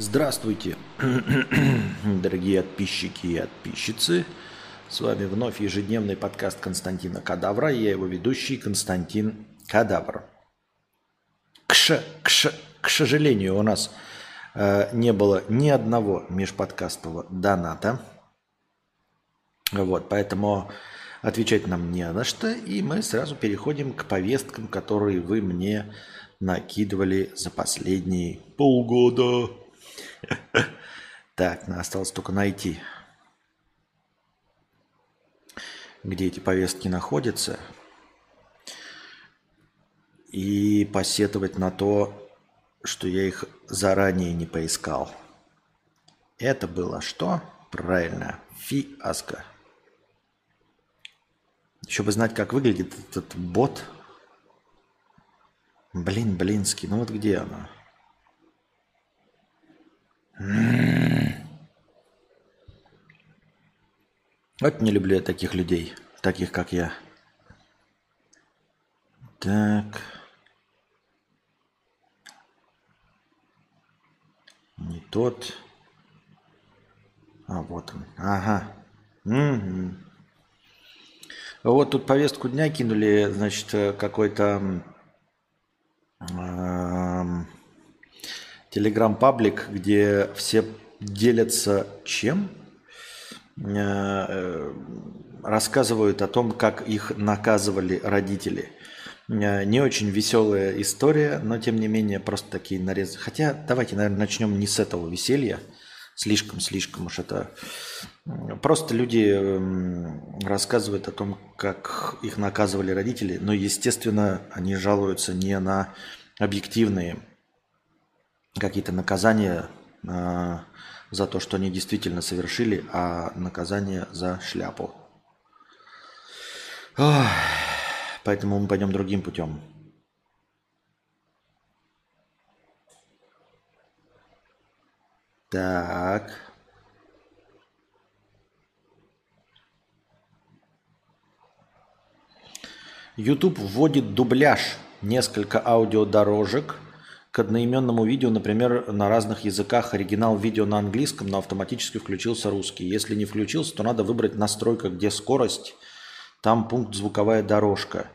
Здравствуйте, дорогие подписчики и подписчицы. С вами вновь ежедневный подкаст Константина Кадавра. Я его ведущий Константин Кадавр. К, ш, к, ш, к сожалению, у нас э, не было ни одного межподкастового доната. Вот, поэтому отвечать нам не на что. И мы сразу переходим к повесткам, которые вы мне накидывали за последние полгода. Так, осталось только найти, где эти повестки находятся, и посетовать на то, что я их заранее не поискал. Это было что? Правильно, фиаско. Еще бы знать, как выглядит этот бот. Блин, блинский, ну вот где она? Вот не люблю я таких людей, таких как я. Так. Не тот. А, вот он. Ага. Угу. Вот тут повестку дня кинули, значит, какой-то телеграм-паблик, где все делятся чем? Э, э, рассказывают о том, как их наказывали родители. Э, не очень веселая история, но тем не менее просто такие нарезы. Хотя давайте, наверное, начнем не с этого веселья. Слишком-слишком уж это... Просто люди рассказывают о том, как их наказывали родители, но, естественно, они жалуются не на объективные какие-то наказания э, за то, что они действительно совершили, а наказание за шляпу. Ох, поэтому мы пойдем другим путем. Так. YouTube вводит дубляж, несколько аудиодорожек – к одноименному видео, например, на разных языках оригинал видео на английском, но автоматически включился русский. Если не включился, то надо выбрать настройка, где скорость, там пункт звуковая дорожка.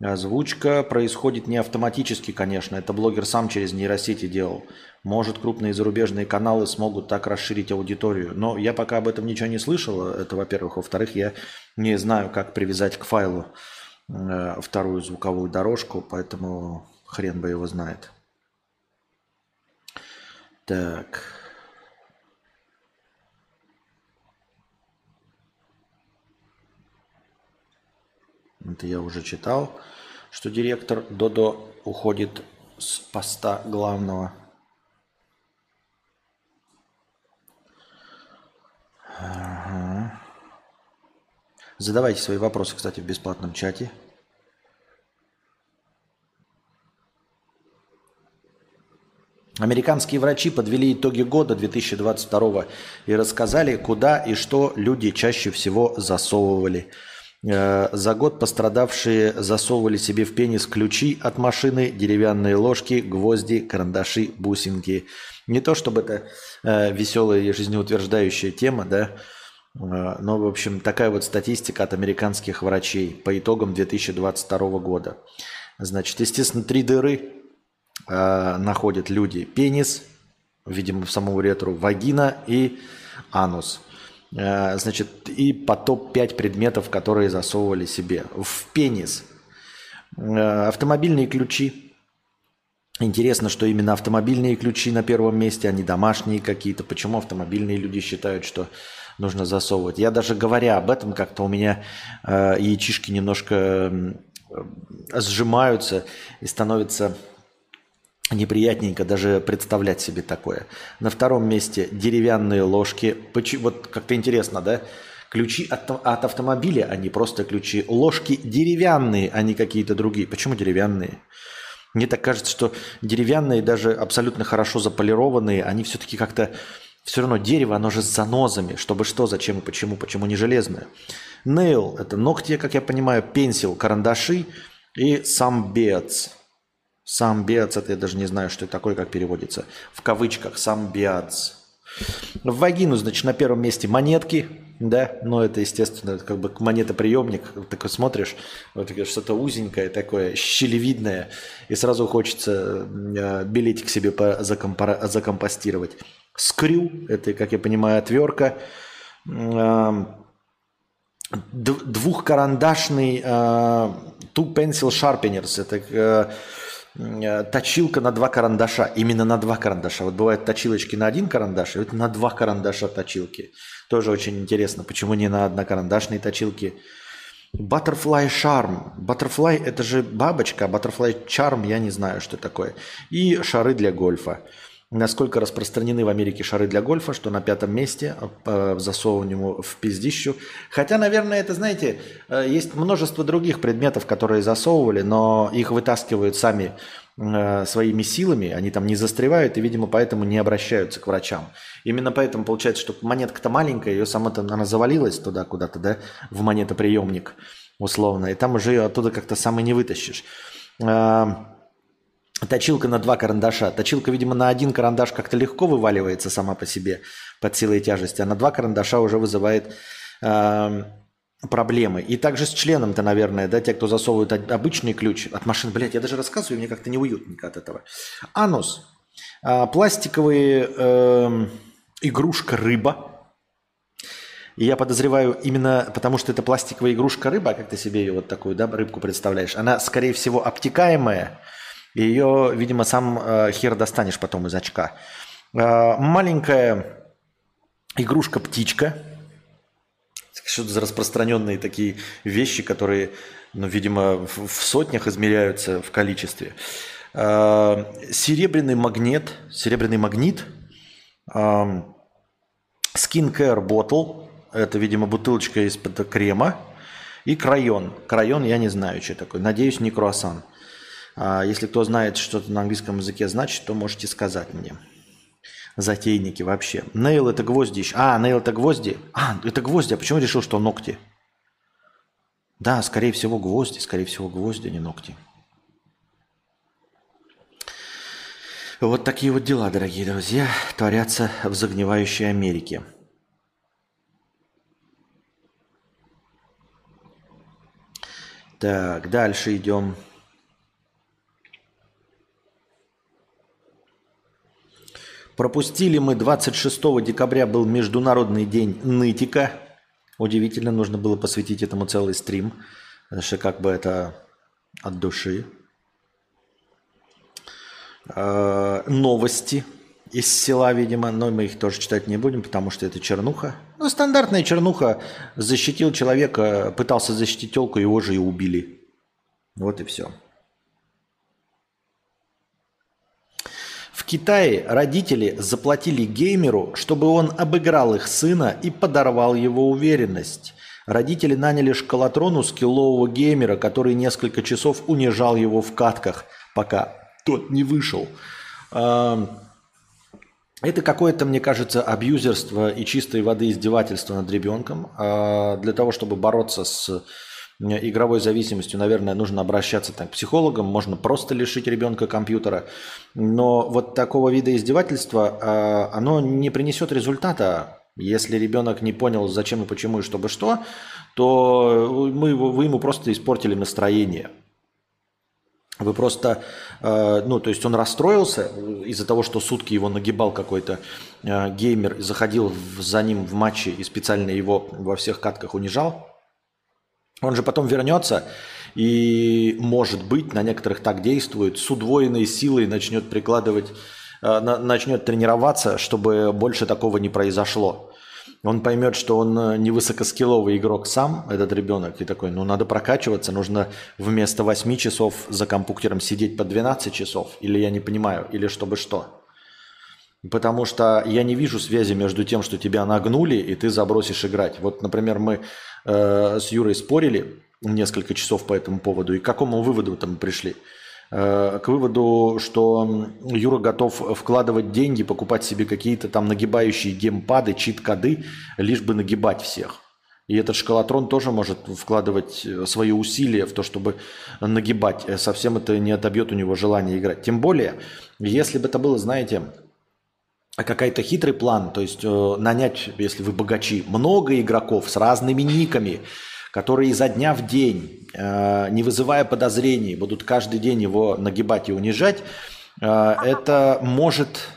Озвучка происходит не автоматически, конечно, это блогер сам через нейросети делал. Может, крупные зарубежные каналы смогут так расширить аудиторию. Но я пока об этом ничего не слышал, это во-первых. Во-вторых, я не знаю, как привязать к файлу э, вторую звуковую дорожку, поэтому хрен бы его знает. Так. Это я уже читал, что директор Додо уходит с поста главного. Ага. Задавайте свои вопросы, кстати, в бесплатном чате. Американские врачи подвели итоги года 2022 и рассказали, куда и что люди чаще всего засовывали. Э, за год пострадавшие засовывали себе в пенис ключи от машины, деревянные ложки, гвозди, карандаши, бусинки. Не то чтобы это э, веселая и жизнеутверждающая тема, да, э, но, в общем, такая вот статистика от американских врачей по итогам 2022 года. Значит, естественно, три дыры э, находят люди пенис, видимо, в саму ретро, вагина и анус. Э, значит, и по топ-5 предметов, которые засовывали себе в пенис. Э, автомобильные ключи. Интересно, что именно автомобильные ключи на первом месте, а не домашние какие-то. Почему автомобильные люди считают, что нужно засовывать? Я даже говоря об этом, как-то у меня э, яичишки немножко сжимаются и становятся неприятненько даже представлять себе такое. На втором месте деревянные ложки. Вот как-то интересно, да? Ключи от, от автомобиля, а не просто ключи. Ложки деревянные, а не какие-то другие. Почему деревянные? Мне так кажется, что деревянные, даже абсолютно хорошо заполированные, они все-таки как-то... Все равно дерево, оно же с занозами. Чтобы что, зачем и почему, почему не железное. Nail – это ногти, как я понимаю, пенсил, карандаши и сам Самбиац, это я даже не знаю, что это такое, как переводится. В кавычках самбиац. В вагину, значит, на первом месте монетки, да, но это, естественно, как бы монетоприемник, такой смотришь, вот что-то узенькое такое, щелевидное, и сразу хочется э, билетик себе закомпо- закомпостировать. Скрю, это, как я понимаю, отвертка, э, двухкарандашный э, Two Pencil Sharpeners, это Э, точилка на два карандаша. Именно на два карандаша. Вот бывают точилочки на один карандаш, и вот на два карандаша точилки. Тоже очень интересно, почему не на однокарандашные точилки. Butterfly Charm. Butterfly это же бабочка, а Butterfly Charm я не знаю, что такое. И шары для гольфа насколько распространены в Америке шары для гольфа, что на пятом месте по засовыванию в пиздищу. Хотя, наверное, это, знаете, э, есть множество других предметов, которые засовывали, но их вытаскивают сами э, своими силами, они там не застревают и, видимо, поэтому не обращаются к врачам. Именно поэтому получается, что монетка-то маленькая, ее сама-то она завалилась туда куда-то, да, в монетоприемник условно, и там уже ее оттуда как-то сам и не вытащишь. Точилка на два карандаша. Точилка, видимо, на один карандаш как-то легко вываливается сама по себе под силой тяжести, а на два карандаша уже вызывает э, проблемы. И также с членом-то, наверное, да, те, кто засовывают обычный ключ от машин. Блядь, я даже рассказываю, мне как-то неуютненько от этого. Анус. Э, пластиковые э, игрушка рыба. И я подозреваю именно потому, что это пластиковая игрушка рыба, как ты себе ее вот такую, да, рыбку представляешь, она, скорее всего, обтекаемая, ее, видимо, сам э, хер достанешь потом из очка. Э, маленькая игрушка-птичка. Что-то за распространенные такие вещи, которые, ну, видимо, в, в сотнях измеряются в количестве. Э, серебряный магнит. Серебряный магнит. Э, skincare bottle. Это, видимо, бутылочка из-под крема. И крайон. Крайон я не знаю, что такое. Надеюсь, не круассан. А если кто знает, что это на английском языке значит, то можете сказать мне. Затейники вообще. Нейл это гвозди. А, нейл это гвозди. А, это гвозди. А почему решил, что ногти? Да, скорее всего гвозди. Скорее всего гвозди, а не ногти. Вот такие вот дела, дорогие друзья, творятся в загнивающей Америке. Так, дальше идем. Пропустили мы 26 декабря был Международный день нытика. Удивительно, нужно было посвятить этому целый стрим. Потому что как бы это от души. Э, новости из села, видимо, но мы их тоже читать не будем, потому что это чернуха. Ну, стандартная чернуха. Защитил человека, пытался защитить телку, его же и убили. Вот и все. В Китае родители заплатили геймеру, чтобы он обыграл их сына и подорвал его уверенность. Родители наняли шкалатрону скиллового геймера, который несколько часов унижал его в катках, пока тот не вышел. Это какое-то, мне кажется, абьюзерство и чистой воды издевательство над ребенком. А для того, чтобы бороться с игровой зависимостью, наверное, нужно обращаться так, к психологам, можно просто лишить ребенка компьютера. Но вот такого вида издевательства, оно не принесет результата. Если ребенок не понял, зачем и почему и чтобы что, то мы, вы ему просто испортили настроение. Вы просто, а, ну, то есть он расстроился из-за того, что сутки его нагибал какой-то а, геймер, заходил за ним в матчи и специально его во всех катках унижал. Он же потом вернется и, может быть, на некоторых так действует, с удвоенной силой начнет прикладывать, э, начнет тренироваться, чтобы больше такого не произошло. Он поймет, что он э, не высокоскилловый игрок сам, этот ребенок, и такой, ну надо прокачиваться, нужно вместо 8 часов за компьютером сидеть по 12 часов, или я не понимаю, или чтобы что. Потому что я не вижу связи между тем, что тебя нагнули, и ты забросишь играть. Вот, например, мы э, с Юрой спорили несколько часов по этому поводу, и к какому выводу там пришли? Э, к выводу, что Юра готов вкладывать деньги, покупать себе какие-то там нагибающие геймпады, чит-коды, лишь бы нагибать всех. И этот шкалатрон тоже может вкладывать э, свои усилия в то, чтобы нагибать. Совсем это не отобьет у него желание играть. Тем более, если бы это было, знаете, какой-то хитрый план, то есть э, нанять, если вы богачи, много игроков с разными никами, которые изо дня в день, э, не вызывая подозрений, будут каждый день его нагибать и унижать, э, это может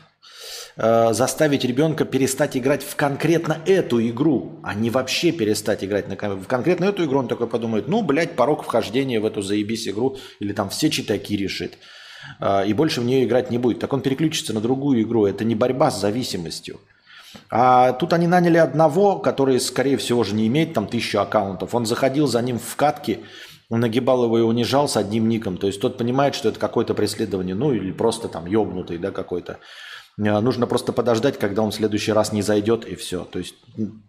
э, заставить ребенка перестать играть в конкретно эту игру, а не вообще перестать играть на, в конкретно эту игру. Он такой подумает, ну, блядь, порог вхождения в эту заебись игру или там все читаки решит. Э, и больше в нее играть не будет. Так он переключится на другую игру. Это не борьба с зависимостью. А тут они наняли одного, который, скорее всего, же не имеет там тысячу аккаунтов. Он заходил за ним в катки, нагибал его и унижал с одним ником. То есть тот понимает, что это какое-то преследование, ну или просто там ебнутый, да, какой-то. А, нужно просто подождать, когда он в следующий раз не зайдет, и все. То есть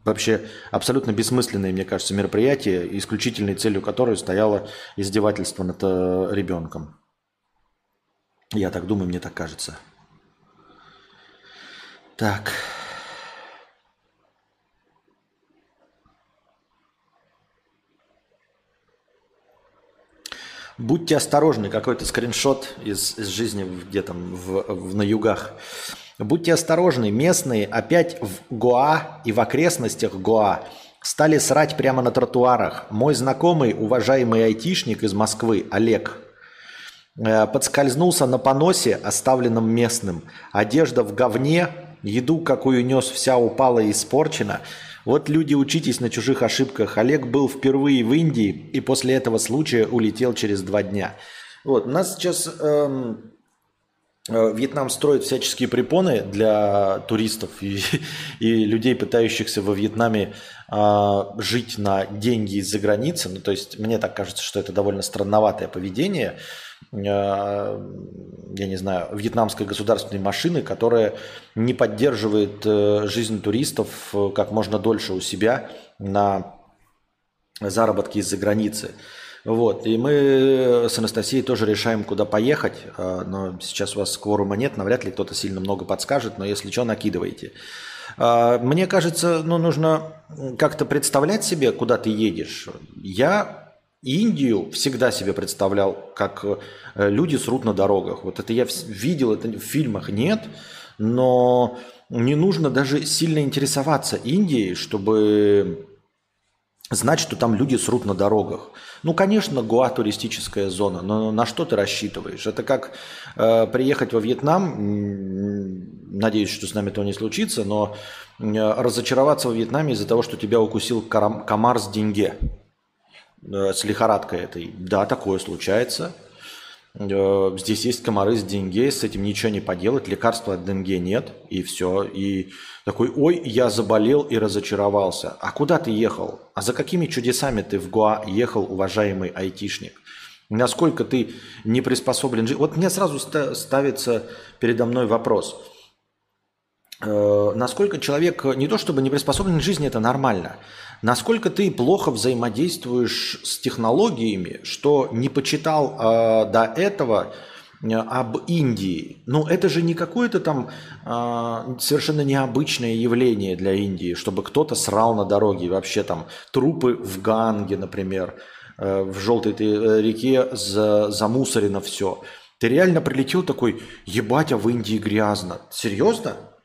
вообще абсолютно бессмысленное, мне кажется, мероприятие, исключительной целью которой стояло издевательство над э, ребенком. Я так думаю, мне так кажется. Так. Будьте осторожны, какой-то скриншот из, из жизни где там в, в, на югах. Будьте осторожны, местные опять в Гоа и в окрестностях Гоа стали срать прямо на тротуарах. Мой знакомый, уважаемый айтишник из Москвы, Олег, подскользнулся на поносе, оставленном местным. Одежда в говне, еду, какую нес, вся упала и испорчена – вот люди, учитесь на чужих ошибках. Олег был впервые в Индии и после этого случая улетел через два дня. Вот, у нас сейчас эм, э, Вьетнам строит всяческие препоны для туристов и, и людей, пытающихся во Вьетнаме э, жить на деньги из-за границы. Ну, то есть мне так кажется, что это довольно странноватое поведение. Э, я не знаю, вьетнамской государственной машины, которая не поддерживает э, жизнь туристов э, как можно дольше у себя на заработки из-за границы. Вот. И мы с Анастасией тоже решаем, куда поехать. Но сейчас у вас кворума нет, навряд ли кто-то сильно много подскажет, но если что, накидывайте. Мне кажется, ну, нужно как-то представлять себе, куда ты едешь. Я Индию всегда себе представлял, как э, люди срут на дорогах. Вот это я видел, это в фильмах нет, но не нужно даже сильно интересоваться Индией, чтобы знать, что там люди срут на дорогах. Ну, конечно, Гуа туристическая зона, но на что ты рассчитываешь? Это как э, приехать во Вьетнам, надеюсь, что с нами этого не случится, но э, разочароваться во Вьетнаме из-за того, что тебя укусил комар с деньги. Э, с лихорадкой этой. Да, такое случается. Э, здесь есть комары с деньги, с этим ничего не поделать, лекарства от денге нет, и все. И такой, ой, я заболел и разочаровался. А куда ты ехал? А за какими чудесами ты в Гоа ехал, уважаемый айтишник? Насколько ты не приспособлен жить? Вот мне сразу ставится передо мной вопрос. Э, насколько человек не то чтобы не приспособлен к жизни, это нормально – Насколько ты плохо взаимодействуешь с технологиями, что не почитал э, до этого э, об Индии. Ну, это же не какое-то там э, совершенно необычное явление для Индии, чтобы кто-то срал на дороге. Вообще там трупы в Ганге, например, э, в желтой э, реке за, замусорено все. Ты реально прилетел такой, ебать, а в Индии грязно. Серьезно?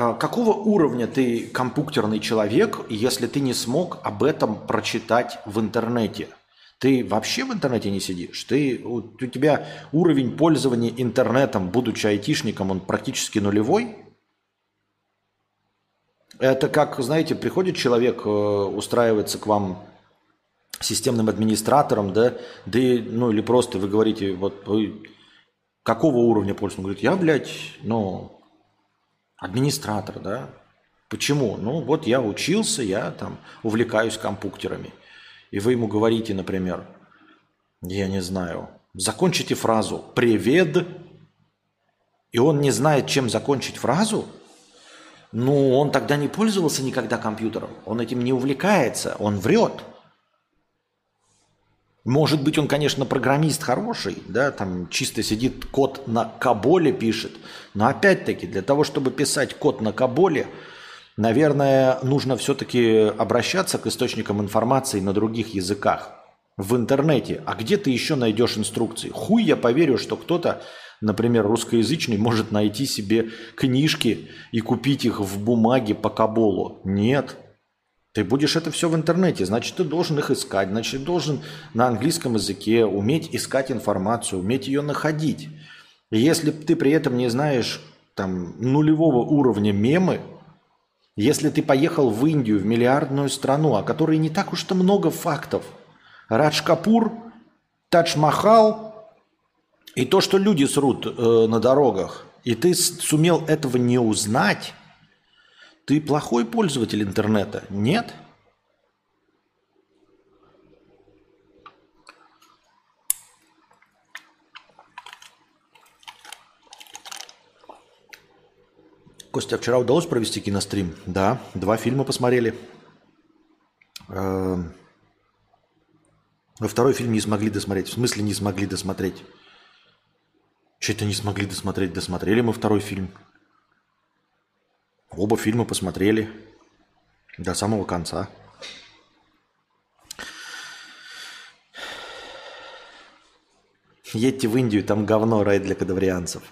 А, какого уровня ты компьютерный человек, если ты не смог об этом прочитать в интернете? Ты вообще в интернете не сидишь? Ты, у, у тебя уровень пользования интернетом, будучи айтишником, он практически нулевой? Это как, знаете, приходит человек, э, устраивается к вам системным администратором, да, да ну или просто вы говорите, вот вы какого уровня пользования? Он говорит, я, блядь, ну, Администратор, да? Почему? Ну вот я учился, я там увлекаюсь компьютерами. И вы ему говорите, например, я не знаю, закончите фразу «привет», и он не знает, чем закончить фразу, ну, он тогда не пользовался никогда компьютером, он этим не увлекается, он врет – может быть, он, конечно, программист хороший, да, там чисто сидит код на Каболе пишет, но опять-таки для того, чтобы писать код на Каболе, Наверное, нужно все-таки обращаться к источникам информации на других языках. В интернете. А где ты еще найдешь инструкции? Хуй я поверю, что кто-то, например, русскоязычный, может найти себе книжки и купить их в бумаге по Каболу. Нет. Ты будешь это все в интернете, значит, ты должен их искать, значит, ты должен на английском языке уметь искать информацию, уметь ее находить. Если ты при этом не знаешь там нулевого уровня мемы, если ты поехал в Индию, в миллиардную страну, о которой не так уж-то много фактов, Радж Капур, Тадж Махал и то, что люди срут э, на дорогах, и ты сумел этого не узнать, ты плохой пользователь интернета? Нет? Костя, а вчера удалось провести кинострим? Да, два фильма посмотрели. Эм, во второй фильм не смогли досмотреть. В смысле не смогли досмотреть? Что-то не смогли досмотреть. Досмотрели мы второй фильм. Оба фильма посмотрели до самого конца. Едьте в Индию, там говно, рай для кадаврианцев.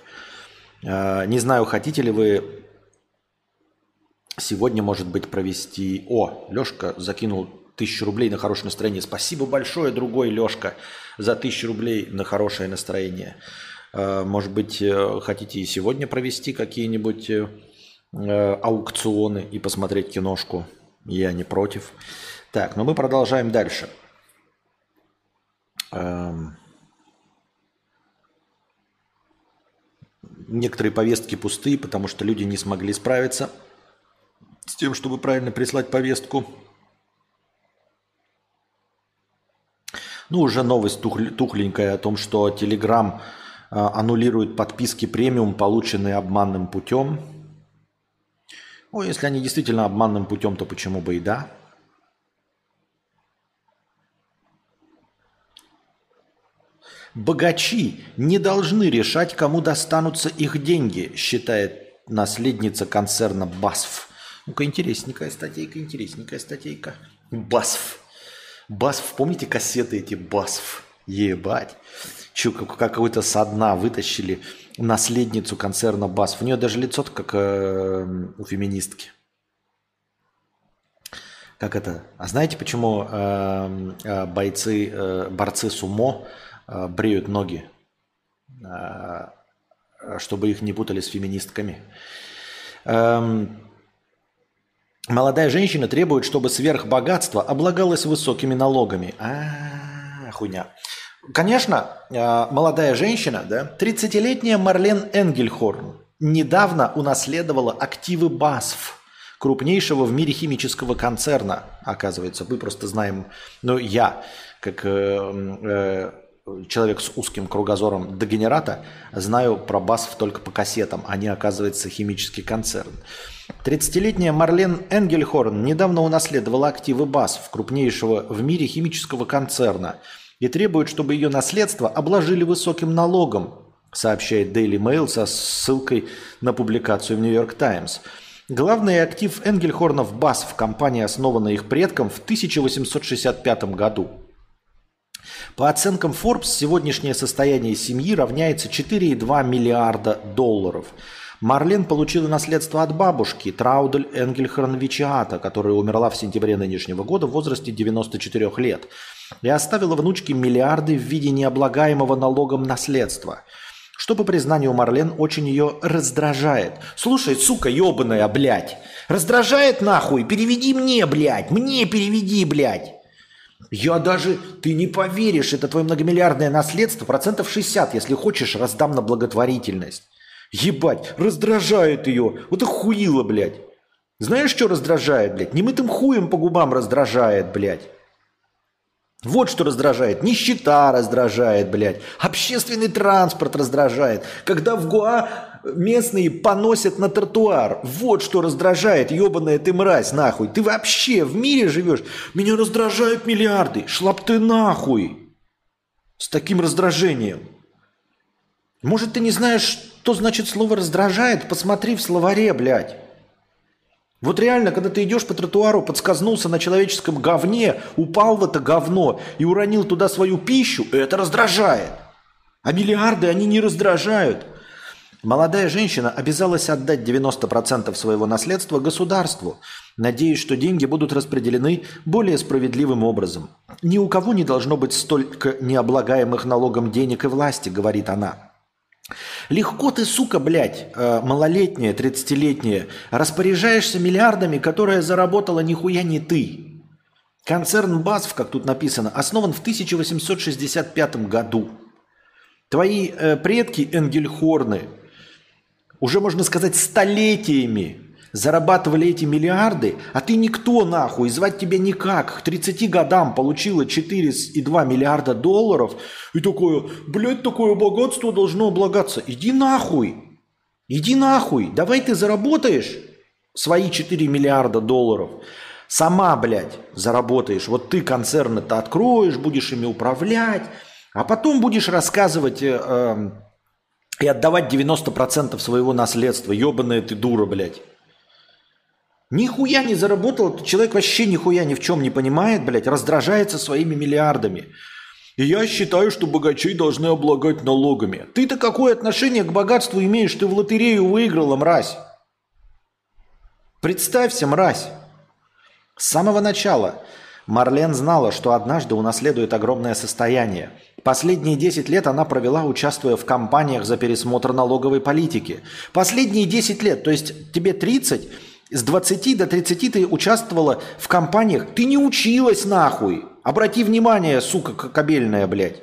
А, не знаю, хотите ли вы сегодня, может быть, провести... О, Лешка закинул тысячу рублей на хорошее настроение. Спасибо большое, другой Лешка, за тысячу рублей на хорошее настроение. А, может быть, э, хотите и сегодня провести какие-нибудь э, аукционы и посмотреть киношку? Я не против. Так, но мы продолжаем дальше. Эм... Некоторые повестки пустые, потому что люди не смогли справиться с тем, чтобы правильно прислать повестку. Ну, уже новость тухленькая о том, что Telegram а, аннулирует подписки премиум, полученные обманным путем. Ну, если они действительно обманным путем, то почему бы и да? Богачи не должны решать, кому достанутся их деньги, считает наследница концерна БАСФ. Ну-ка, интересненькая статейка, интересненькая статейка. БАСФ. БАСФ, помните кассеты эти БАСФ? Ебать. Че, как, какой-то со дна вытащили наследницу концерна БАСФ. У нее даже лицо как э, у феминистки. Как это? А знаете, почему э, э, бойцы, э, борцы сумо э, бреют ноги? Э, чтобы их не путали с феминистками. Эм, молодая женщина требует, чтобы сверхбогатство облагалось высокими налогами. А, хуйня. Конечно, э, молодая женщина, да, 30-летняя Марлен Энгельхорн недавно унаследовала активы БАСФ, крупнейшего в мире химического концерна, оказывается. Мы просто знаем, ну я, как э, э, человек с узким кругозором дегенерата, знаю про БАСФ только по кассетам, они, оказывается, химический концерн. 30-летняя Марлен Энгельхорн недавно унаследовала активы БАСФ, крупнейшего в мире химического концерна – и требует, чтобы ее наследство обложили высоким налогом, сообщает Daily Mail со ссылкой на публикацию в New York Times. Главный актив Энгельхорнов БАС в компании, основанной их предком в 1865 году. По оценкам Forbes, сегодняшнее состояние семьи равняется 4,2 миллиарда долларов. Марлен получила наследство от бабушки Траудель Энгельхорн Вичиата, которая умерла в сентябре нынешнего года в возрасте 94 лет – и оставила внучке миллиарды в виде необлагаемого налогом наследства, что, по признанию Марлен, очень ее раздражает. «Слушай, сука ебаная, блядь, раздражает нахуй? Переведи мне, блядь, мне переведи, блядь!» Я даже, ты не поверишь, это твое многомиллиардное наследство, процентов 60, если хочешь, раздам на благотворительность. Ебать, раздражает ее. Вот охуило, блядь. Знаешь, что раздражает, блядь? Немытым хуем по губам раздражает, блядь. Вот что раздражает. Нищета раздражает, блядь. Общественный транспорт раздражает. Когда в Гуа местные поносят на тротуар. Вот что раздражает, ебаная ты мразь, нахуй. Ты вообще в мире живешь? Меня раздражают миллиарды. Шлап ты нахуй. С таким раздражением. Может, ты не знаешь, что значит слово «раздражает»? Посмотри в словаре, блядь. Вот реально, когда ты идешь по тротуару, подскользнулся на человеческом говне, упал в это говно и уронил туда свою пищу, это раздражает. А миллиарды, они не раздражают. Молодая женщина обязалась отдать 90% своего наследства государству, надеясь, что деньги будут распределены более справедливым образом. Ни у кого не должно быть столько необлагаемых налогом денег и власти, говорит она. Легко ты, сука, блядь, э, малолетняя, 30-летняя, распоряжаешься миллиардами, которые заработала нихуя не ты. Концерн БАСФ, как тут написано, основан в 1865 году. Твои э, предки Энгельхорны уже, можно сказать, столетиями зарабатывали эти миллиарды, а ты никто нахуй, звать тебя никак. К 30 годам получила 4,2 миллиарда долларов и такое, блядь, такое богатство должно облагаться. Иди нахуй, иди нахуй, давай ты заработаешь свои 4 миллиарда долларов. Сама, блядь, заработаешь. Вот ты концерны-то откроешь, будешь ими управлять, а потом будешь рассказывать э, э, и отдавать 90% своего наследства. Ебаная ты дура, блядь. Нихуя не заработал, человек вообще нихуя ни в чем не понимает, блядь, раздражается своими миллиардами. И я считаю, что богачей должны облагать налогами. Ты-то какое отношение к богатству имеешь? Ты в лотерею выиграла, мразь. Представься, мразь. С самого начала Марлен знала, что однажды унаследует огромное состояние. Последние 10 лет она провела, участвуя в кампаниях за пересмотр налоговой политики. Последние 10 лет, то есть тебе 30, с 20 до 30 ты участвовала в компаниях. Ты не училась нахуй. Обрати внимание, сука кабельная, блядь.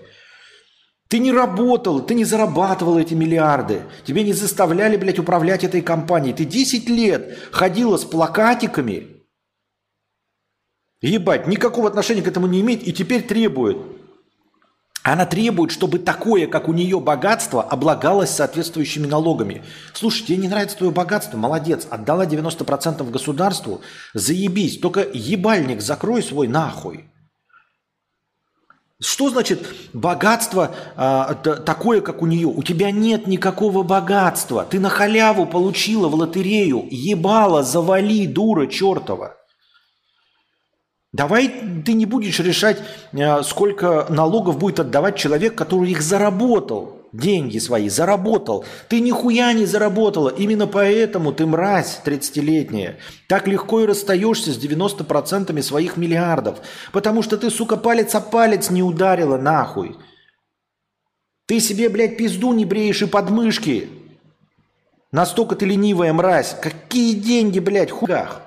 Ты не работал, ты не зарабатывал эти миллиарды. Тебе не заставляли, блядь, управлять этой компанией. Ты 10 лет ходила с плакатиками. Ебать, никакого отношения к этому не имеет и теперь требует она требует, чтобы такое, как у нее богатство, облагалось соответствующими налогами. Слушай, тебе не нравится твое богатство? Молодец. Отдала 90% государству? Заебись. Только ебальник закрой свой нахуй. Что значит богатство а, такое, как у нее? У тебя нет никакого богатства. Ты на халяву получила в лотерею. Ебала, завали, дура чертова. Давай ты не будешь решать, э, сколько налогов будет отдавать человек, который их заработал. Деньги свои заработал. Ты нихуя не заработала. Именно поэтому ты мразь 30-летняя. Так легко и расстаешься с 90% своих миллиардов. Потому что ты, сука, палец о палец не ударила нахуй. Ты себе, блядь, пизду не бреешь и подмышки. Настолько ты ленивая мразь. Какие деньги, блядь, худах?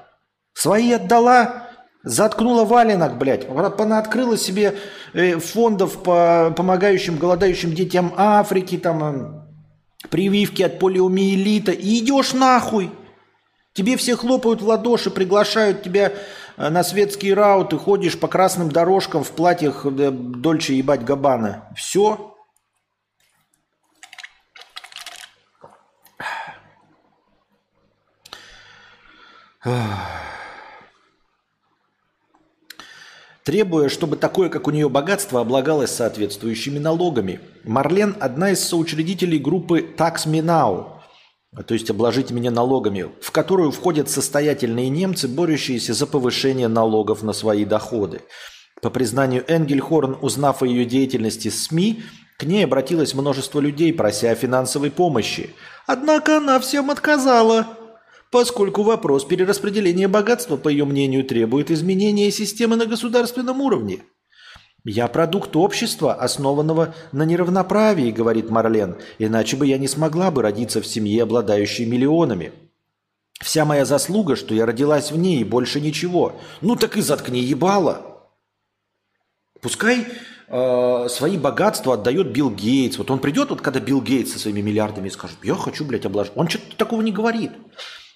Свои отдала, Заткнула валенок, блядь. Она открыла себе э, фондов по помогающим голодающим детям Африки, там э, прививки от полиомиелита. И идешь нахуй. Тебе все хлопают в ладоши, приглашают тебя э, на светские рауты, ходишь по красным дорожкам в платьях Дольче ебать Габана. Все. Ах требуя, чтобы такое, как у нее богатство, облагалось соответствующими налогами. Марлен – одна из соучредителей группы Tax Me Now, то есть «Обложите меня налогами», в которую входят состоятельные немцы, борющиеся за повышение налогов на свои доходы. По признанию Энгельхорн, узнав о ее деятельности СМИ, к ней обратилось множество людей, прося о финансовой помощи. Однако она всем отказала – поскольку вопрос перераспределения богатства, по ее мнению, требует изменения системы на государственном уровне. «Я продукт общества, основанного на неравноправии», — говорит Марлен, «иначе бы я не смогла бы родиться в семье, обладающей миллионами. Вся моя заслуга, что я родилась в ней, и больше ничего. Ну так и заткни ебало». Пускай э, свои богатства отдает Билл Гейтс. Вот он придет, вот когда Билл Гейтс со своими миллиардами скажет, я хочу, блядь, обложить. Он что-то такого не говорит.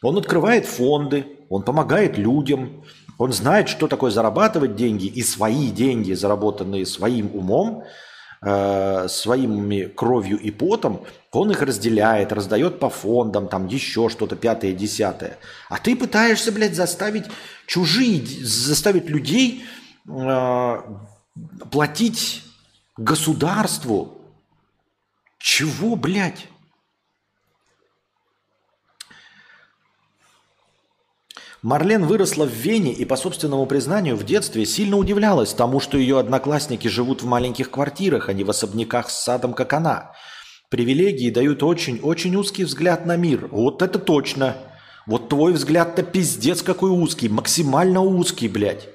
Он открывает фонды, он помогает людям, он знает, что такое зарабатывать деньги и свои деньги, заработанные своим умом, э, своими кровью и потом, он их разделяет, раздает по фондам, там еще что-то пятое, десятое. А ты пытаешься, блядь, заставить чужие, заставить людей э, платить государству. Чего, блядь? Марлен выросла в Вене и, по собственному признанию, в детстве сильно удивлялась тому, что ее одноклассники живут в маленьких квартирах, а не в особняках с садом, как она. Привилегии дают очень-очень узкий взгляд на мир. Вот это точно. Вот твой взгляд-то пиздец какой узкий, максимально узкий, блядь.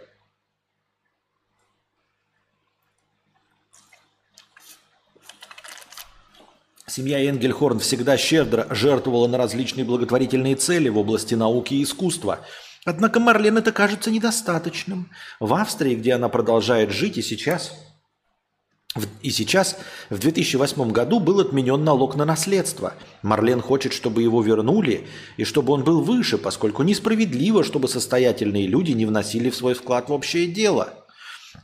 Семья Энгельхорн всегда щедро жертвовала на различные благотворительные цели в области науки и искусства. Однако Марлен это кажется недостаточным. В Австрии, где она продолжает жить и сейчас, и сейчас, в 2008 году, был отменен налог на наследство. Марлен хочет, чтобы его вернули, и чтобы он был выше, поскольку несправедливо, чтобы состоятельные люди не вносили в свой вклад в общее дело.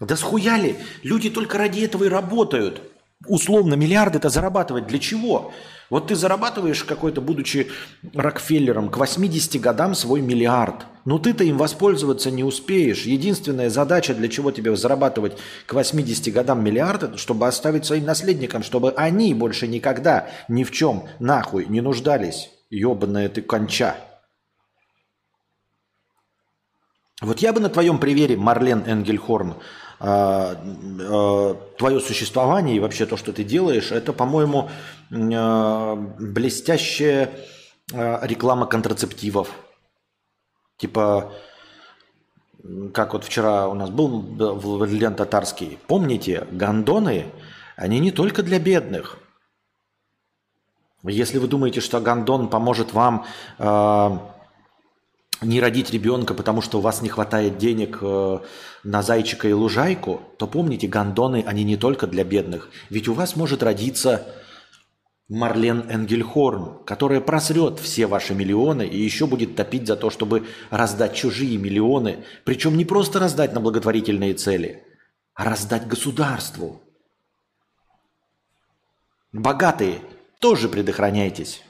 Да схуяли, люди только ради этого и работают – условно миллиарды-то зарабатывать для чего? Вот ты зарабатываешь какой-то, будучи Рокфеллером, к 80 годам свой миллиард. Но ты-то им воспользоваться не успеешь. Единственная задача, для чего тебе зарабатывать к 80 годам миллиард, чтобы оставить своим наследникам, чтобы они больше никогда ни в чем нахуй не нуждались. Ебаная ты конча. Вот я бы на твоем примере, Марлен Энгельхорн, твое существование и вообще то, что ты делаешь, это, по-моему, а, блестящая реклама контрацептивов. Типа, как вот вчера у нас был Владлен Татарский. Помните, гондоны, они не только для бедных. Если вы думаете, что гондон поможет вам не родить ребенка, потому что у вас не хватает денег э, на зайчика и лужайку, то помните, гондоны, они не только для бедных. Ведь у вас может родиться Марлен Энгельхорн, которая просрет все ваши миллионы и еще будет топить за то, чтобы раздать чужие миллионы. Причем не просто раздать на благотворительные цели, а раздать государству. Богатые, тоже предохраняйтесь.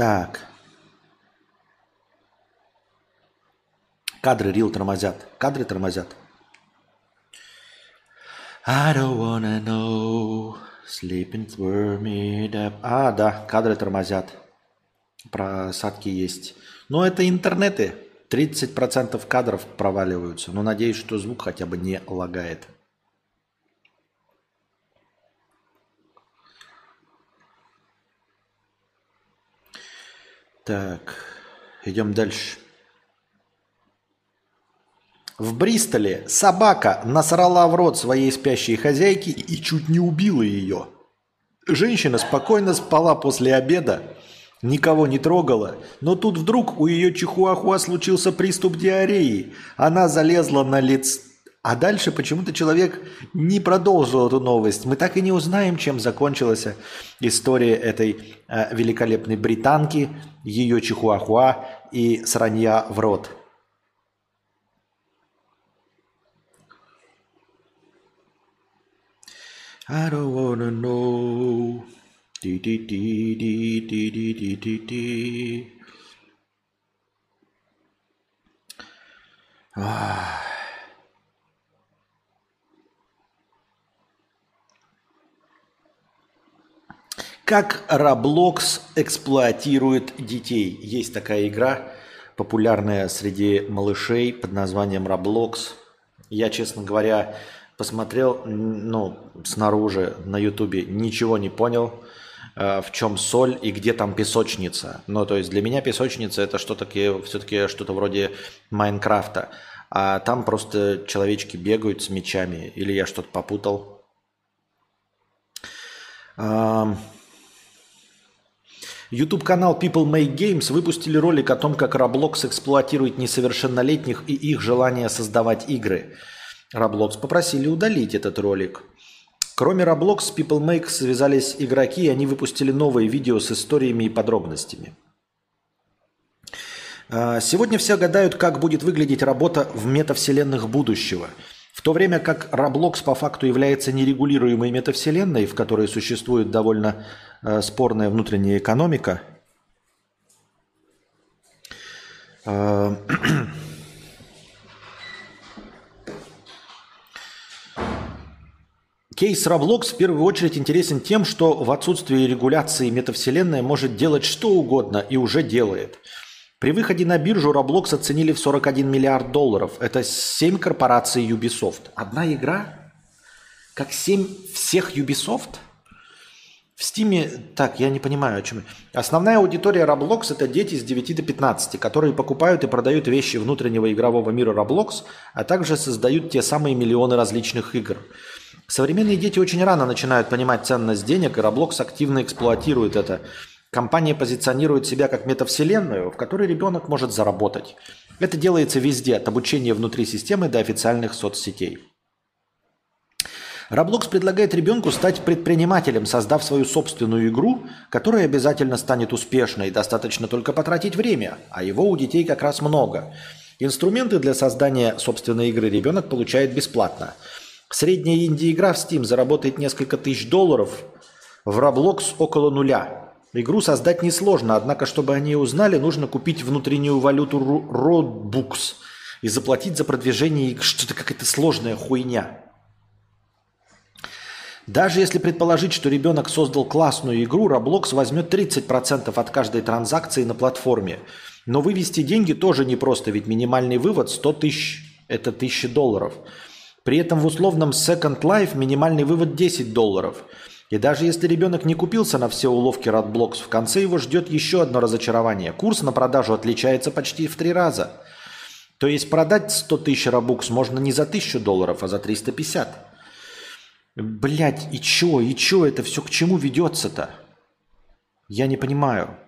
Так. Кадры рил тормозят. Кадры тормозят. I don't wanna know, sleeping through me up. А, да, кадры тормозят. Просадки есть. Но это интернеты. 30% кадров проваливаются. Но надеюсь, что звук хотя бы не лагает. Так, идем дальше. В Бристоле собака насрала в рот своей спящей хозяйки и чуть не убила ее. Женщина спокойно спала после обеда, никого не трогала, но тут вдруг у ее чихуахуа случился приступ диареи. Она залезла на лицо а дальше почему-то человек не продолжил эту новость. Мы так и не узнаем, чем закончилась история этой э, великолепной британки, ее чихуахуа и сранья в рот. I don't wanna know. Ди. Как Roblox эксплуатирует детей? Есть такая игра, популярная среди малышей под названием Roblox. Я, честно говоря, посмотрел, ну, снаружи на Ютубе, ничего не понял, э, в чем соль и где там песочница. Ну, то есть для меня песочница это что-то все-таки что-то вроде Майнкрафта. А там просто человечки бегают с мечами. Или я что-то попутал. YouTube-канал People Make Games выпустили ролик о том, как Roblox эксплуатирует несовершеннолетних и их желание создавать игры. Roblox попросили удалить этот ролик. Кроме Roblox с People Make связались игроки, и они выпустили новые видео с историями и подробностями. А, сегодня все гадают, как будет выглядеть работа в метавселенных будущего. В то время как Roblox по факту является нерегулируемой метавселенной, в которой существует довольно э, спорная внутренняя экономика, э, Кейс Roblox в первую очередь интересен тем, что в отсутствии регуляции метавселенная может делать что угодно и уже делает – при выходе на биржу Roblox оценили в 41 миллиард долларов. Это 7 корпораций Ubisoft. Одна игра? Как 7 всех Ubisoft? В Стиме, так, я не понимаю, о чем. Основная аудитория Roblox это дети с 9 до 15, которые покупают и продают вещи внутреннего игрового мира Roblox, а также создают те самые миллионы различных игр. Современные дети очень рано начинают понимать ценность денег, и Roblox активно эксплуатирует это. Компания позиционирует себя как метавселенную, в которой ребенок может заработать. Это делается везде, от обучения внутри системы до официальных соцсетей. Roblox предлагает ребенку стать предпринимателем, создав свою собственную игру, которая обязательно станет успешной, достаточно только потратить время, а его у детей как раз много. Инструменты для создания собственной игры ребенок получает бесплатно. Средняя инди-игра в Steam заработает несколько тысяч долларов, в Roblox около нуля. Игру создать несложно, однако, чтобы они узнали, нужно купить внутреннюю валюту Roadbooks и заплатить за продвижение что-то какая-то сложная хуйня. Даже если предположить, что ребенок создал классную игру, Roblox возьмет 30% от каждой транзакции на платформе. Но вывести деньги тоже непросто, ведь минимальный вывод 100 тысяч – это 1000 долларов. При этом в условном Second Life минимальный вывод 10 долларов. И даже если ребенок не купился на все уловки Radblox, в конце его ждет еще одно разочарование. Курс на продажу отличается почти в три раза. То есть продать 100 тысяч рабукс можно не за 1000 долларов, а за 350. Блять, и чё, и чё это все к чему ведется-то? Я не понимаю.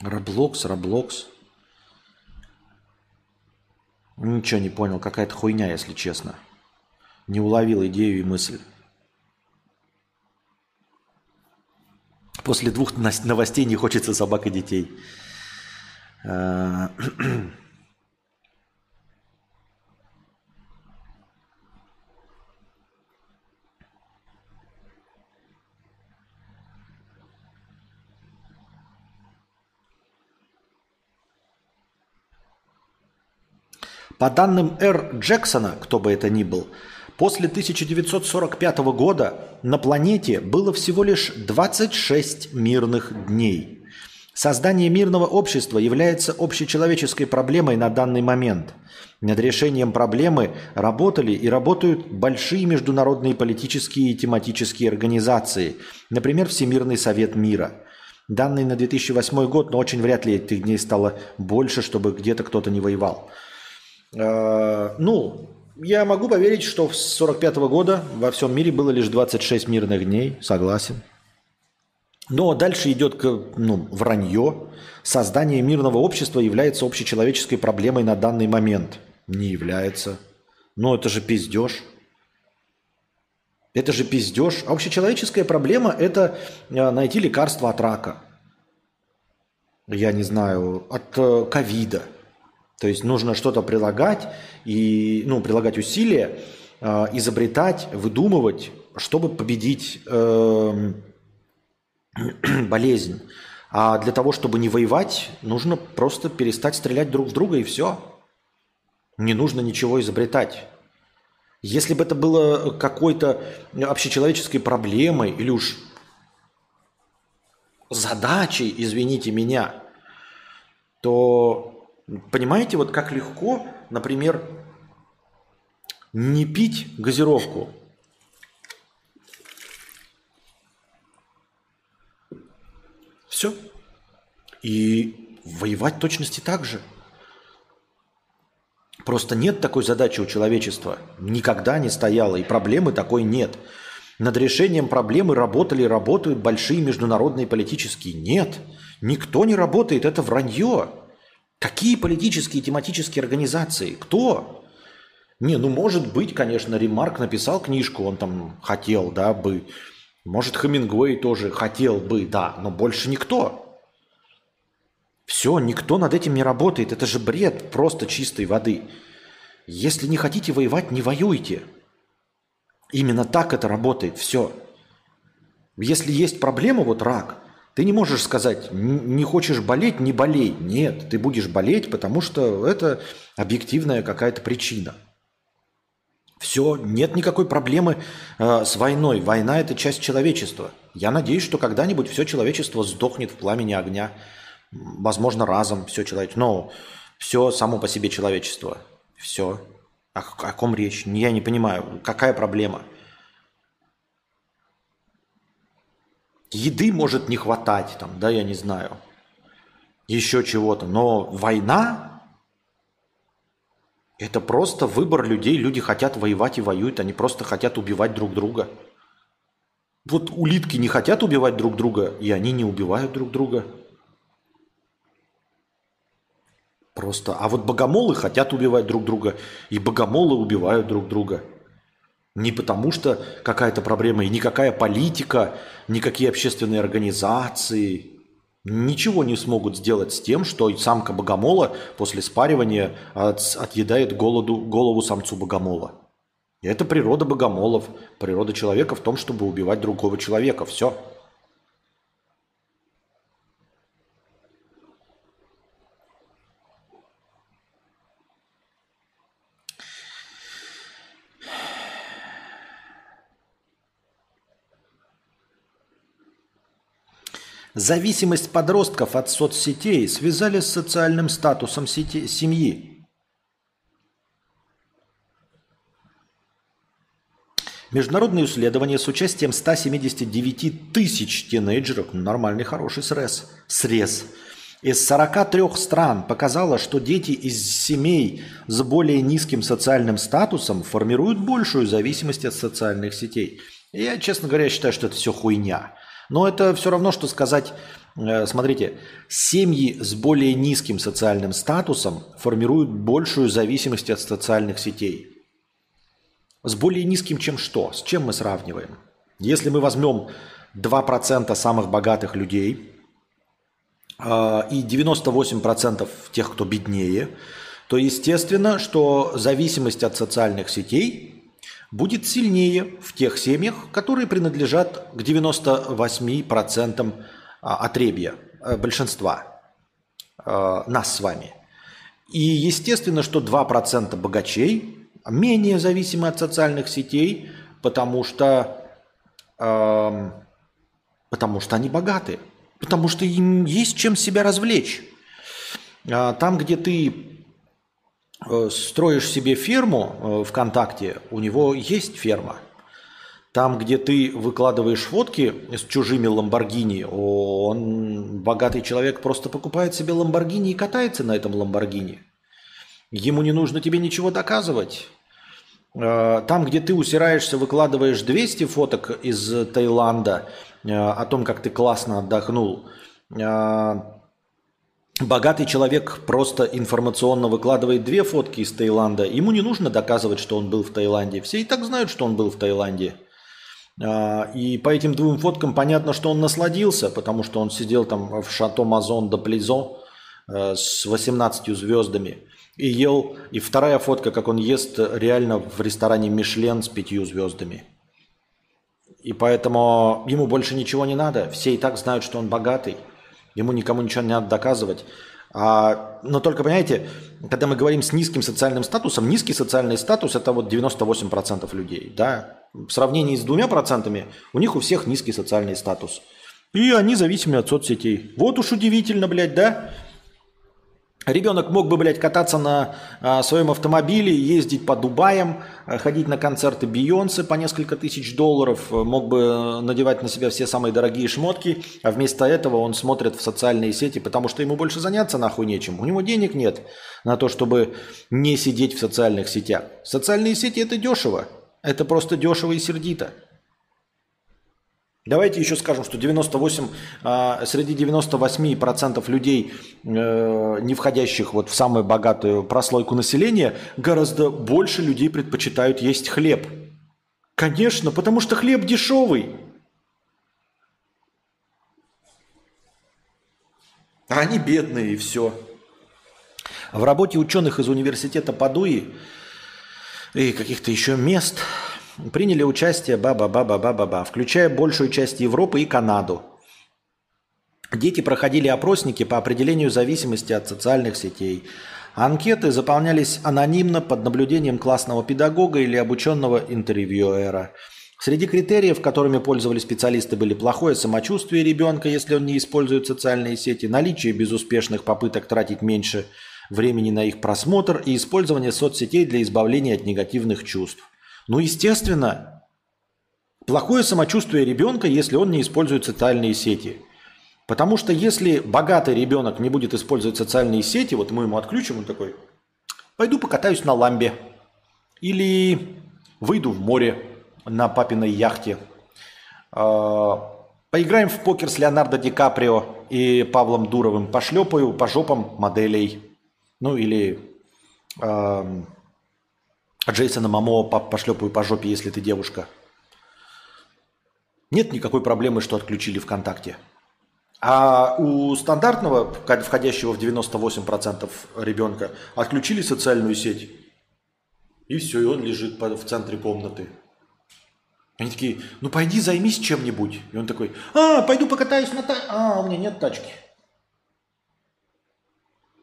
Роблокс, Роблокс. Ничего не понял, какая-то хуйня, если честно. Не уловил идею и мысль. После двух новостей не хочется собак и детей. По данным Р. Джексона, кто бы это ни был, после 1945 года на планете было всего лишь 26 мирных дней. Создание мирного общества является общечеловеческой проблемой на данный момент. Над решением проблемы работали и работают большие международные политические и тематические организации, например, Всемирный Совет Мира. Данные на 2008 год, но очень вряд ли этих дней стало больше, чтобы где-то кто-то не воевал. Э, ну, я могу поверить, что с 45 года во всем мире было лишь 26 мирных дней, согласен. Но дальше идет ну, вранье. Создание мирного общества является общечеловеческой проблемой на данный момент. Не является. Но это же пиздеж. Это же пиздеж. Общечеловеческая проблема – это э, найти лекарство от рака. Я не знаю, от э, ковида – то есть нужно что-то прилагать и ну, прилагать усилия, э, изобретать, выдумывать, чтобы победить э, болезнь. А для того, чтобы не воевать, нужно просто перестать стрелять друг в друга и все. Не нужно ничего изобретать. Если бы это было какой-то общечеловеческой проблемой или уж задачей, извините меня, то Понимаете, вот как легко, например, не пить газировку. Все. И воевать точности так же. Просто нет такой задачи у человечества. Никогда не стояло. И проблемы такой нет. Над решением проблемы работали и работают большие международные политические. Нет. Никто не работает. Это вранье. Какие политические тематические организации? Кто? Не, ну может быть, конечно, Ремарк написал книжку, он там хотел, да, бы. Может, Хемингуэй тоже хотел бы, да, но больше никто. Все, никто над этим не работает. Это же бред просто чистой воды. Если не хотите воевать, не воюйте. Именно так это работает. Все. Если есть проблема, вот рак, ты не можешь сказать, не хочешь болеть, не болей. Нет, ты будешь болеть, потому что это объективная какая-то причина. Все, нет никакой проблемы э, с войной. Война – это часть человечества. Я надеюсь, что когда-нибудь все человечество сдохнет в пламени огня. Возможно, разом все человечество. Но все само по себе человечество. Все. О, о ком речь? Я не понимаю. Какая проблема? Еды может не хватать, там, да, я не знаю. Еще чего-то. Но война – это просто выбор людей. Люди хотят воевать и воюют. Они просто хотят убивать друг друга. Вот улитки не хотят убивать друг друга, и они не убивают друг друга. Просто. А вот богомолы хотят убивать друг друга, и богомолы убивают друг друга. Не потому что какая-то проблема, и никакая политика, никакие общественные организации ничего не смогут сделать с тем, что самка богомола после спаривания от, отъедает голоду, голову самцу богомола. Это природа богомолов, природа человека в том, чтобы убивать другого человека. Все. Зависимость подростков от соцсетей связали с социальным статусом сети, семьи. Международное исследование с участием 179 тысяч тинейджеров, нормальный хороший срез, срез, из 43 стран показало, что дети из семей с более низким социальным статусом формируют большую зависимость от социальных сетей. Я, честно говоря, считаю, что это все хуйня. Но это все равно, что сказать, э, смотрите, семьи с более низким социальным статусом формируют большую зависимость от социальных сетей. С более низким, чем что? С чем мы сравниваем? Если мы возьмем 2% самых богатых людей э, и 98% тех, кто беднее, то естественно, что зависимость от социальных сетей будет сильнее в тех семьях, которые принадлежат к 98% а, отребья, э, большинства э, нас с вами. И естественно, что 2% богачей менее зависимы от социальных сетей, потому что, э, потому что они богаты, потому что им есть чем себя развлечь. А там, где ты строишь себе ферму э, ВКонтакте, у него есть ферма. Там, где ты выкладываешь фотки с чужими Ламборгини, он, богатый человек, просто покупает себе Ламборгини и катается на этом Ламборгини. Ему не нужно тебе ничего доказывать. Э, там, где ты усираешься, выкладываешь 200 фоток из Таиланда о том, как ты классно отдохнул, Богатый человек просто информационно выкладывает две фотки из Таиланда. Ему не нужно доказывать, что он был в Таиланде. Все и так знают, что он был в Таиланде. А, и по этим двум фоткам понятно, что он насладился, потому что он сидел там в шато Мазон де Плизо э, с 18 звездами и ел. И вторая фотка, как он ест реально в ресторане Мишлен с пятью звездами. И поэтому ему больше ничего не надо. Все и так знают, что он богатый. Ему никому ничего не надо доказывать. А, но только, понимаете, когда мы говорим с низким социальным статусом, низкий социальный статус – это вот 98% людей. Да? В сравнении с двумя процентами у них у всех низкий социальный статус. И они зависимы от соцсетей. Вот уж удивительно, блядь, да? Ребенок мог бы, блядь, кататься на а, своем автомобиле, ездить по Дубаям, а, ходить на концерты Бейонсе по несколько тысяч долларов, мог бы надевать на себя все самые дорогие шмотки, а вместо этого он смотрит в социальные сети, потому что ему больше заняться нахуй нечем. У него денег нет на то, чтобы не сидеть в социальных сетях. Социальные сети – это дешево. Это просто дешево и сердито. Давайте еще скажем, что 98, а, среди 98% людей, э, не входящих вот в самую богатую прослойку населения, гораздо больше людей предпочитают есть хлеб. Конечно, потому что хлеб дешевый. А они бедные и все. В работе ученых из университета Падуи и каких-то еще мест приняли участие ба-ба-ба-ба-ба-ба, включая большую часть Европы и Канаду. Дети проходили опросники по определению зависимости от социальных сетей. Анкеты заполнялись анонимно под наблюдением классного педагога или обученного интервьюера. Среди критериев, которыми пользовались специалисты, были плохое самочувствие ребенка, если он не использует социальные сети, наличие безуспешных попыток тратить меньше времени на их просмотр и использование соцсетей для избавления от негативных чувств. Ну, естественно, плохое самочувствие ребенка, если он не использует социальные сети. Потому что если богатый ребенок не будет использовать социальные сети, вот мы ему отключим, он такой, пойду покатаюсь на ламбе. Или выйду в море на папиной яхте. А, поиграем в покер с Леонардо Ди Каприо и Павлом Дуровым. Пошлепаю по жопам моделей. Ну или э, Джейсона Мамо пошлепаю по жопе, если ты девушка. Нет никакой проблемы, что отключили ВКонтакте. А у стандартного, входящего в 98% ребенка, отключили социальную сеть. И все, и он лежит в центре комнаты. Они такие, ну пойди займись чем-нибудь. И он такой, а, пойду покатаюсь на тачке. А, у меня нет тачки.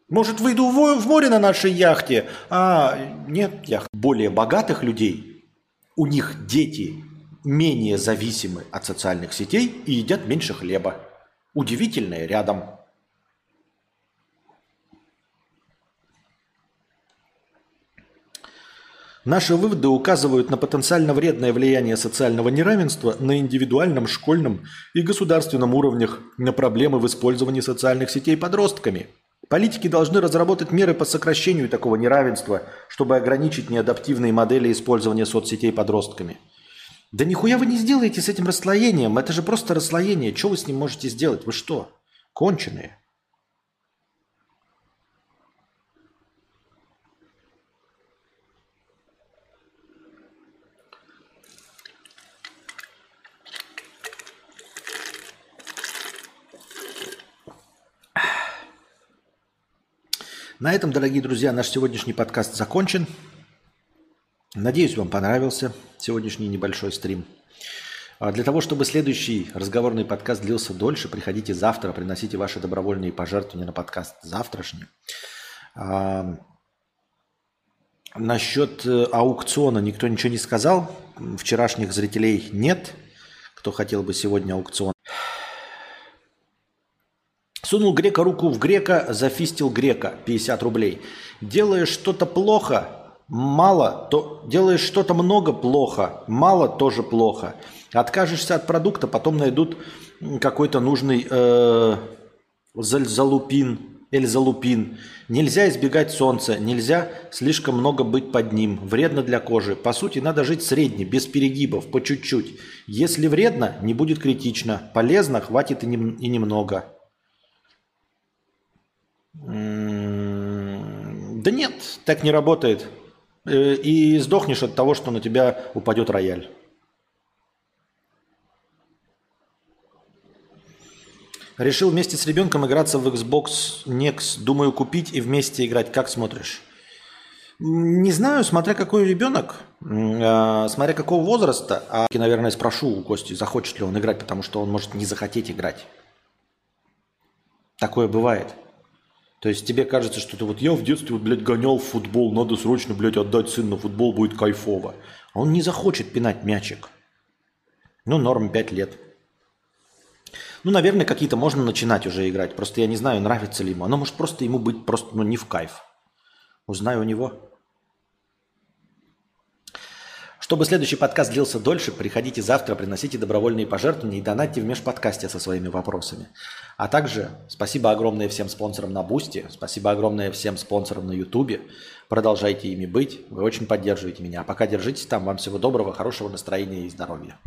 Может, выйду в море на нашей яхте? А, нет яхт. Более богатых людей, у них дети менее зависимы от социальных сетей и едят меньше хлеба. Удивительное рядом. Наши выводы указывают на потенциально вредное влияние социального неравенства на индивидуальном, школьном и государственном уровнях на проблемы в использовании социальных сетей подростками. Политики должны разработать меры по сокращению такого неравенства, чтобы ограничить неадаптивные модели использования соцсетей подростками. Да нихуя вы не сделаете с этим расслоением, это же просто расслоение. Что вы с ним можете сделать? Вы что, конченые? На этом, дорогие друзья, наш сегодняшний подкаст закончен. Надеюсь, вам понравился сегодняшний небольшой стрим. А для того, чтобы следующий разговорный подкаст длился дольше, приходите завтра, приносите ваши добровольные пожертвования на подкаст завтрашний. А, насчет э, аукциона никто ничего не сказал. Вчерашних зрителей нет. Кто хотел бы сегодня аукцион. Сунул грека руку в грека, зафистил грека 50 рублей. Делаешь что-то плохо, мало, то делаешь что-то много плохо, мало тоже плохо. Откажешься от продукта, потом найдут какой-то нужный э, залупин, эльзалупин. Нельзя избегать солнца, нельзя слишком много быть под ним. Вредно для кожи. По сути, надо жить средне, без перегибов, по чуть-чуть. Если вредно, не будет критично. Полезно, хватит и, нем, и немного. Да нет, так не работает. Э, и сдохнешь от того, что на тебя упадет рояль. Решил вместе с ребенком играться в Xbox Nex. Думаю, купить и вместе играть. Как смотришь? Не знаю, смотря какой ребенок, э, смотря какого возраста. А, наверное, спрошу у Кости, захочет ли он играть, потому что он может не захотеть играть. Такое бывает. То есть тебе кажется, что ты вот я в детстве вот, блядь, гонял в футбол, надо срочно, блядь, отдать сына на футбол, будет кайфово. А он не захочет пинать мячик. Ну, норм 5 лет. Ну, наверное, какие-то можно начинать уже играть. Просто я не знаю, нравится ли ему. Оно может просто ему быть просто ну, не в кайф. Узнаю у него. Чтобы следующий подкаст длился дольше, приходите завтра, приносите добровольные пожертвования и донатьте в межподкасте со своими вопросами. А также спасибо огромное всем спонсорам на Бусти, спасибо огромное всем спонсорам на Ютубе. Продолжайте ими быть, вы очень поддерживаете меня. А пока держитесь там. Вам всего доброго, хорошего настроения и здоровья.